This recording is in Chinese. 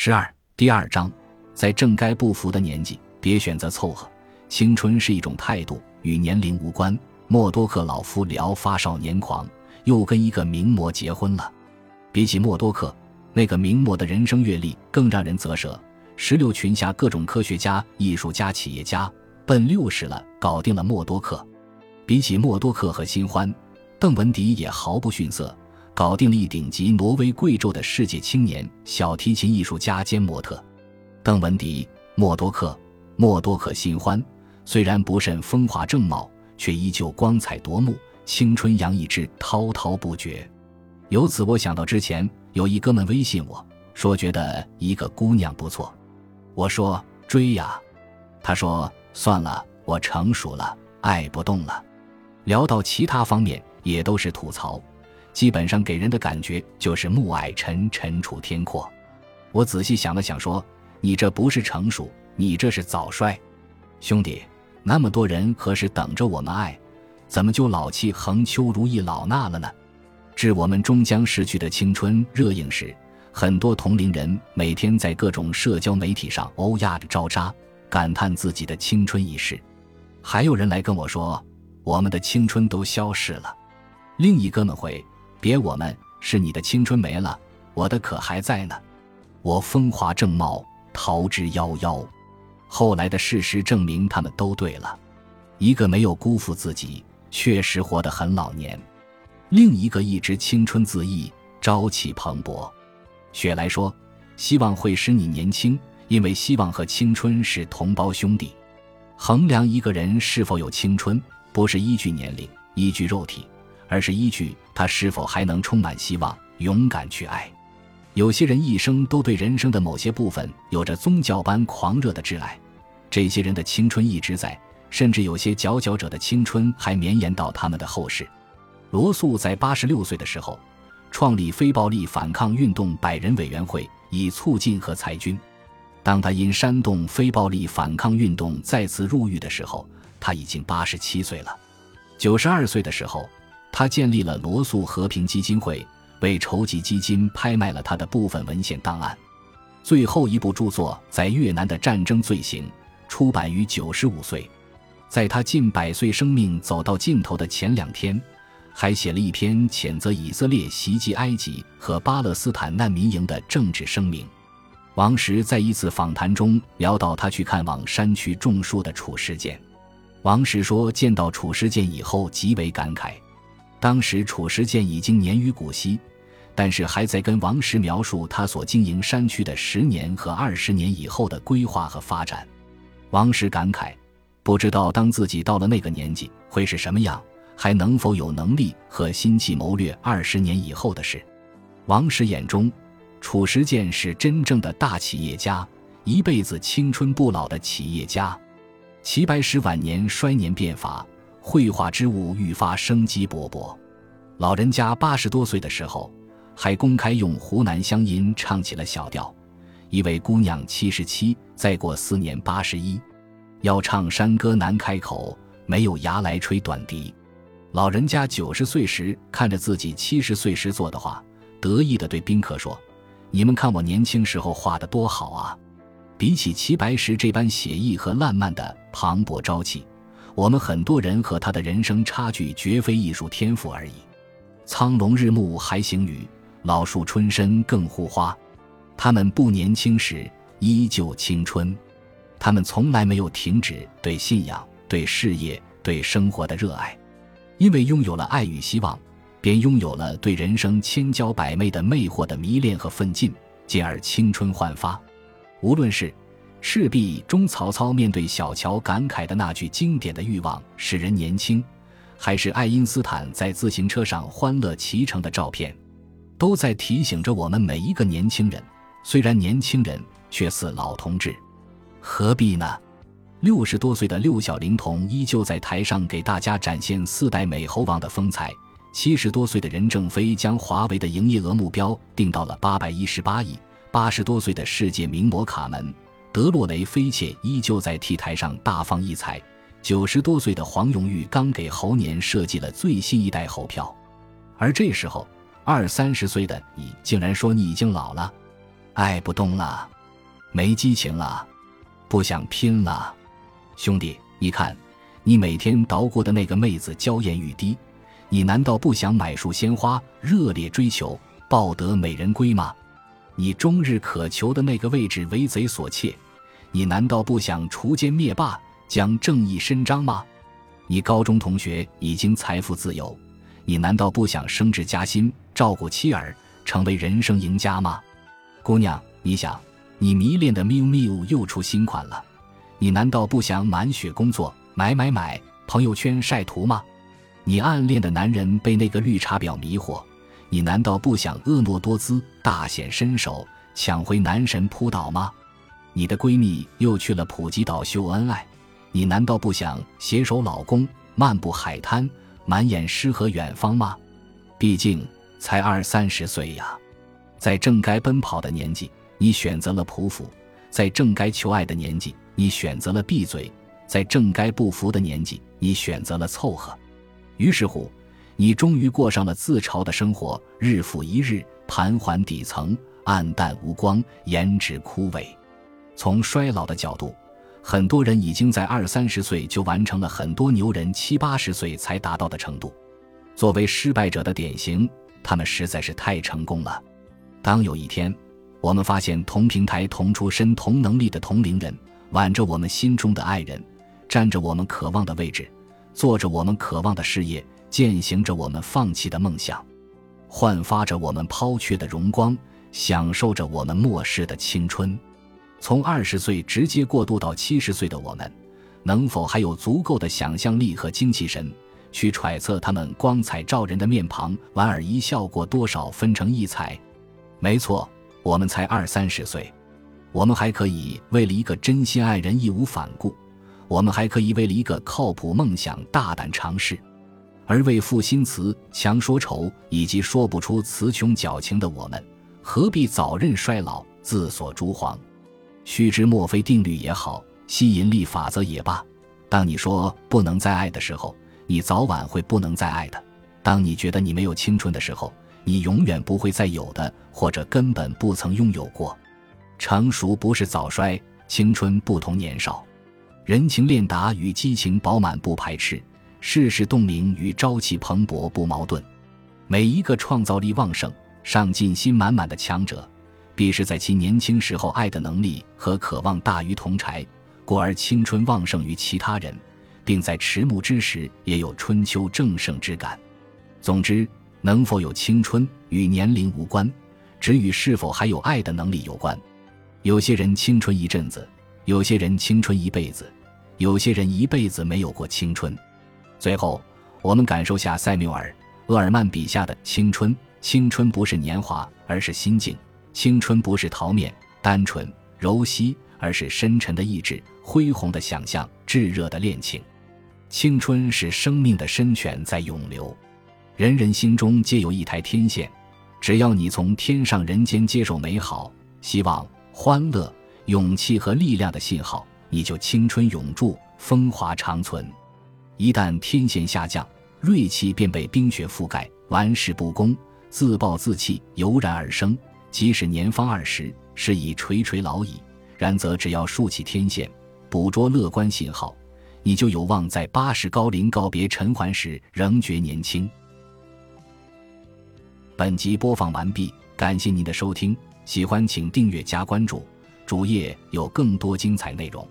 十二第二章，在正该不服的年纪，别选择凑合。青春是一种态度，与年龄无关。默多克老夫聊发少年狂，又跟一个名模结婚了。比起默多克，那个名模的人生阅历更让人啧舌。石榴裙下各种科学家、艺术家、企业家，奔六十了，搞定了默多克。比起默多克和新欢，邓文迪也毫不逊色，搞定了一顶级挪威贵胄的世界青年小提琴艺术家兼模特。邓文迪、默多克、默多克新欢，虽然不甚风华正茂，却依旧光彩夺目，青春洋溢之滔滔不绝。由此，我想到之前有一哥们微信我说，觉得一个姑娘不错。我说追呀，他说算了，我成熟了，爱不动了。聊到其他方面也都是吐槽，基本上给人的感觉就是暮霭沉沉楚天阔。我仔细想了想，说你这不是成熟，你这是早衰。兄弟，那么多人何时等着我们爱，怎么就老气横秋、如意老衲了呢？致我们终将逝去的青春热映时。很多同龄人每天在各种社交媒体上欧亚着招渣，感叹自己的青春已逝。还有人来跟我说，我们的青春都消逝了。另一哥们回：别我们，是你的青春没了，我的可还在呢。我风华正茂，逃之夭夭。后来的事实证明，他们都对了。一个没有辜负自己，确实活得很老年；另一个一直青春恣意，朝气蓬勃。雪莱说：“希望会使你年轻，因为希望和青春是同胞兄弟。衡量一个人是否有青春，不是依据年龄、依据肉体，而是依据他是否还能充满希望、勇敢去爱。有些人一生都对人生的某些部分有着宗教般狂热的挚爱，这些人的青春一直在，甚至有些佼佼者的青春还绵延到他们的后世。罗素在八十六岁的时候。”创立非暴力反抗运动百人委员会，以促进和裁军。当他因煽动非暴力反抗运动再次入狱的时候，他已经八十七岁了。九十二岁的时候，他建立了罗素和平基金会，为筹集基金拍卖了他的部分文献档案。最后一部著作在越南的战争罪行出版于九十五岁，在他近百岁生命走到尽头的前两天。还写了一篇谴责以色列袭击埃及和巴勒斯坦难民营的政治声明。王石在一次访谈中聊到他去看望山区种树的褚时健。王石说，见到褚时健以后极为感慨。当时褚时健已经年逾古稀，但是还在跟王石描述他所经营山区的十年和二十年以后的规划和发展。王石感慨，不知道当自己到了那个年纪会是什么样。还能否有能力和心气谋略二十年以后的事？王石眼中，褚时健是真正的大企业家，一辈子青春不老的企业家。齐白石晚年衰年变法，绘画之物愈发生机勃勃。老人家八十多岁的时候，还公开用湖南乡音唱起了小调。一位姑娘七十七，再过四年八十一，要唱山歌难开口，没有牙来吹短笛。老人家九十岁时看着自己七十岁时做的画，得意地对宾客说：“你们看我年轻时候画的多好啊！”比起齐白石这般写意和烂漫的磅礴朝气，我们很多人和他的人生差距绝非艺术天赋而已。苍龙日暮还行雨，老树春深更护花。他们不年轻时依旧青春，他们从来没有停止对信仰、对事业、对生活的热爱。因为拥有了爱与希望，便拥有了对人生千娇百媚的魅惑的迷恋和奋进，进而青春焕发。无论是赤壁中曹操面对小乔感慨的那句经典的欲望使人年轻，还是爱因斯坦在自行车上欢乐骑乘的照片，都在提醒着我们每一个年轻人：虽然年轻人，却似老同志，何必呢？六十多岁的六小龄童依旧在台上给大家展现四代美猴王的风采。七十多岁的任正非将华为的营业额目标定到了八百一十八亿。八十多岁的世界名模卡门·德洛雷菲切依旧在 T 台上大放异彩。九十多岁的黄永玉刚给猴年设计了最新一代猴票，而这时候二三十岁的你竟然说你已经老了，爱不动了，没激情了，不想拼了。兄弟，你看，你每天捣鼓的那个妹子娇艳欲滴，你难道不想买束鲜花，热烈追求，抱得美人归吗？你终日渴求的那个位置为贼所窃，你难道不想除奸灭霸，将正义伸张吗？你高中同学已经财富自由，你难道不想升职加薪，照顾妻儿，成为人生赢家吗？姑娘，你想，你迷恋的 miu miu 又出新款了，你难道不想满血工作，买买买，朋友圈晒图吗？你暗恋的男人被那个绿茶婊迷惑。你难道不想婀娜多姿、大显身手，抢回男神扑倒吗？你的闺蜜又去了普吉岛秀恩爱，你难道不想携手老公漫步海滩，满眼诗和远方吗？毕竟才二三十岁呀，在正该奔跑的年纪，你选择了匍匐；在正该求爱的年纪，你选择了闭嘴；在正该不服的年纪，你选择了凑合。于是乎。你终于过上了自嘲的生活，日复一日，盘桓底层，暗淡无光，颜值枯萎。从衰老的角度，很多人已经在二三十岁就完成了很多牛人七八十岁才达到的程度。作为失败者的典型，他们实在是太成功了。当有一天，我们发现同平台、同出身、同能力的同龄人，挽着我们心中的爱人，站着我们渴望的位置，做着我们渴望的事业。践行着我们放弃的梦想，焕发着我们抛却的荣光，享受着我们漠视的青春。从二十岁直接过渡到七十岁的我们，能否还有足够的想象力和精气神，去揣测他们光彩照人的面庞，莞尔一笑过多少分成异彩？没错，我们才二三十岁，我们还可以为了一个真心爱人义无反顾，我们还可以为了一个靠谱梦想大胆尝试。而为赋新词强说愁，以及说不出词穷矫情的我们，何必早认衰老，自锁朱黄？须知墨菲定律也好，吸引力法则也罢，当你说不能再爱的时候，你早晚会不能再爱的；当你觉得你没有青春的时候，你永远不会再有的，或者根本不曾拥有过。成熟不是早衰，青春不同年少，人情练达与激情饱满不排斥。世事洞明与朝气蓬勃不矛盾，每一个创造力旺盛、上进心满满的强者，必是在其年轻时候爱的能力和渴望大于同柴，故而青春旺盛于其他人，并在迟暮之时也有春秋正盛之感。总之，能否有青春与年龄无关，只与是否还有爱的能力有关。有些人青春一阵子，有些人青春一辈子，有些人一辈子没有过青春。最后，我们感受下塞缪尔·厄尔曼笔下的青春。青春不是年华，而是心境；青春不是桃面、单纯、柔细，而是深沉的意志、恢宏的想象、炙热的恋情。青春是生命的深泉在涌流，人人心中皆有一台天线，只要你从天上人间接受美好、希望、欢乐、勇气和力量的信号，你就青春永驻，风华长存。一旦天线下降，锐气便被冰雪覆盖，玩世不恭、自暴自弃油然而生。即使年方二十，是已垂垂老矣，然则只要竖起天线，捕捉乐观信号，你就有望在八十高龄告别尘寰时仍觉年轻。本集播放完毕，感谢您的收听，喜欢请订阅加关注，主页有更多精彩内容。